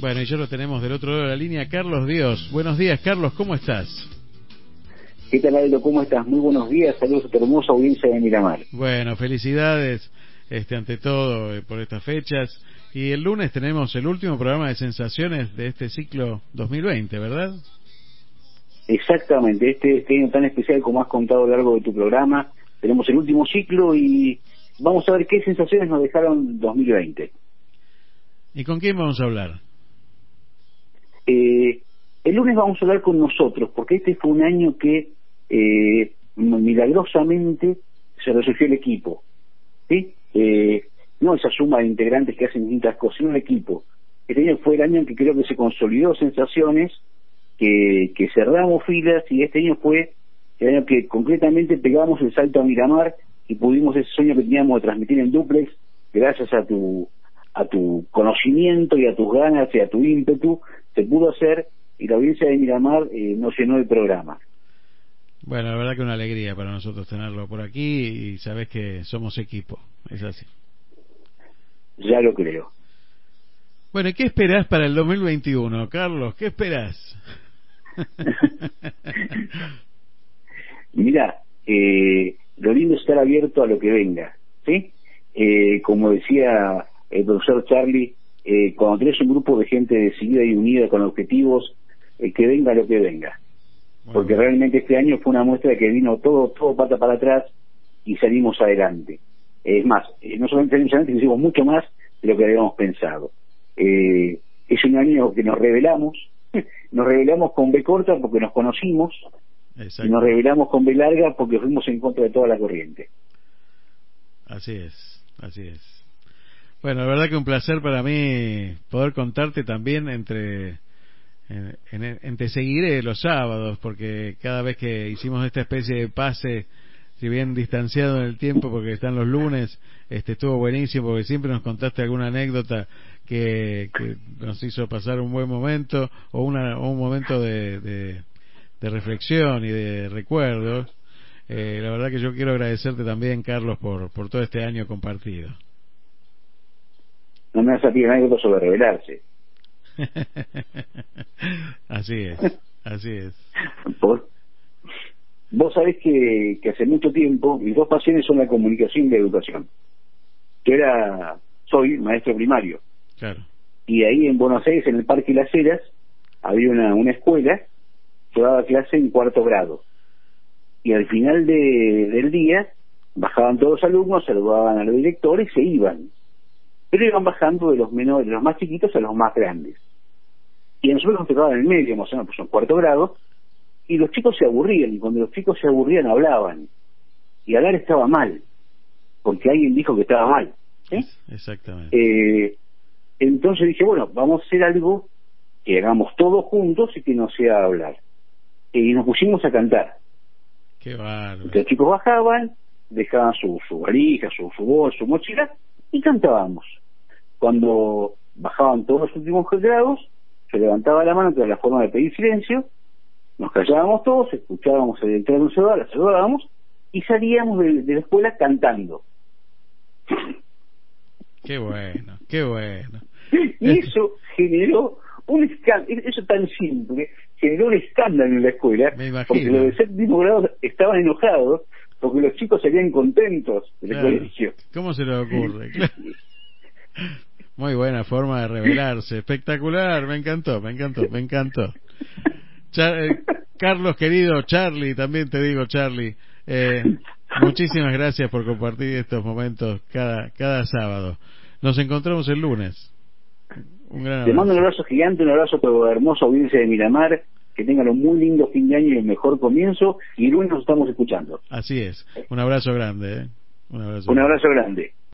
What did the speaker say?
Bueno, y ya lo tenemos del otro lado de la línea, Carlos Dios. Buenos días, Carlos, ¿cómo estás? ¿Qué tal, Aldo? ¿Cómo estás? Muy buenos días. Saludos a tu hermosa audiencia de Miramar. Bueno, felicidades, este, ante todo, eh, por estas fechas. Y el lunes tenemos el último programa de sensaciones de este ciclo 2020, ¿verdad? Exactamente. Este, este año tan especial como has contado a lo largo de tu programa, tenemos el último ciclo y vamos a ver qué sensaciones nos dejaron 2020. ¿Y con quién vamos a hablar? El lunes vamos a hablar con nosotros, porque este fue un año que eh, milagrosamente se resurgió el equipo. ¿sí? Eh, no esa suma de integrantes que hacen distintas cosas, sino el equipo. Este año fue el año en que creo que se consolidó sensaciones, que, que cerramos filas y este año fue el año que concretamente pegamos el salto a Miramar y pudimos ese sueño que teníamos de transmitir en duplex gracias a tu a tu conocimiento y a tus ganas y a tu ímpetu se pudo hacer y la audiencia de Miramar eh, nos llenó el programa. Bueno, la verdad que una alegría para nosotros tenerlo por aquí y sabes que somos equipo, es así. Ya lo creo. Bueno, ¿qué esperás para el 2021, Carlos? ¿Qué esperás? Mira, eh, lo lindo es estar abierto a lo que venga, ¿sí? Eh, como decía el profesor Charlie, eh, cuando tenés un grupo de gente decidida y unida con objetivos, eh, que venga lo que venga. Porque realmente este año fue una muestra de que vino todo, todo pata para atrás y salimos adelante. Es más, eh, no solamente salimos adelante, hicimos mucho más de lo que habíamos pensado. Eh, es un año que nos revelamos, nos revelamos con B corta porque nos conocimos, y nos revelamos con B larga porque fuimos en contra de toda la corriente. Así es, así es. Bueno, la verdad que un placer para mí poder contarte también entre en, en, te seguiré los sábados porque cada vez que hicimos esta especie de pase si bien distanciado en el tiempo porque están los lunes este estuvo buenísimo porque siempre nos contaste alguna anécdota que, que nos hizo pasar un buen momento o, una, o un momento de, de, de, reflexión y de recuerdos. Eh, la verdad que yo quiero agradecerte también Carlos por, por todo este año compartido. No me has salido anécdota sobre revelarse así es, así es. Vos sabés que, que hace mucho tiempo mis dos pasiones son la comunicación y la educación. Yo era, soy maestro primario. Claro. Y ahí en Buenos Aires, en el Parque Las Heras, había una, una escuela que daba clase en cuarto grado. Y al final de, del día, bajaban todos los alumnos, saludaban a los directores y se iban. Pero iban bajando de los menores, de los más chiquitos a los más grandes y nosotros nos tocaba en el medio, pues en cuarto grado, y los chicos se aburrían, y cuando los chicos se aburrían hablaban, y hablar estaba mal, porque alguien dijo que estaba mal. Exactamente. Eh, entonces dije, bueno, vamos a hacer algo que hagamos todos juntos y que no sea hablar. Y nos pusimos a cantar. Qué bárbaro. Los chicos bajaban, dejaban su, su valija, su, su bolsa, su mochila, y cantábamos. Cuando bajaban todos los últimos grados, se levantaba la mano, que era la forma de pedir silencio, nos callábamos todos, escuchábamos el director un la saludábamos y salíamos de, la escuela cantando. Qué bueno, qué bueno. Y eso generó un escándalo, eso tan simple, generó un escándalo en la escuela, porque los de séptimo grado estaban enojados porque los chicos salían contentos del colegio. ¿Cómo se les ocurre? Muy buena forma de revelarse. Espectacular, me encantó, me encantó, me encantó. Eh, Carlos, querido, Charlie, también te digo, Charlie, eh, muchísimas gracias por compartir estos momentos cada, cada sábado. Nos encontramos el lunes. Un gran Te mando un abrazo gigante, un abrazo a tu hermosa audiencia de Miramar. Que tengan un muy lindo fin de año y el mejor comienzo. Y el lunes nos estamos escuchando. Así es. Un abrazo grande. ¿eh? Un abrazo, un abrazo grande.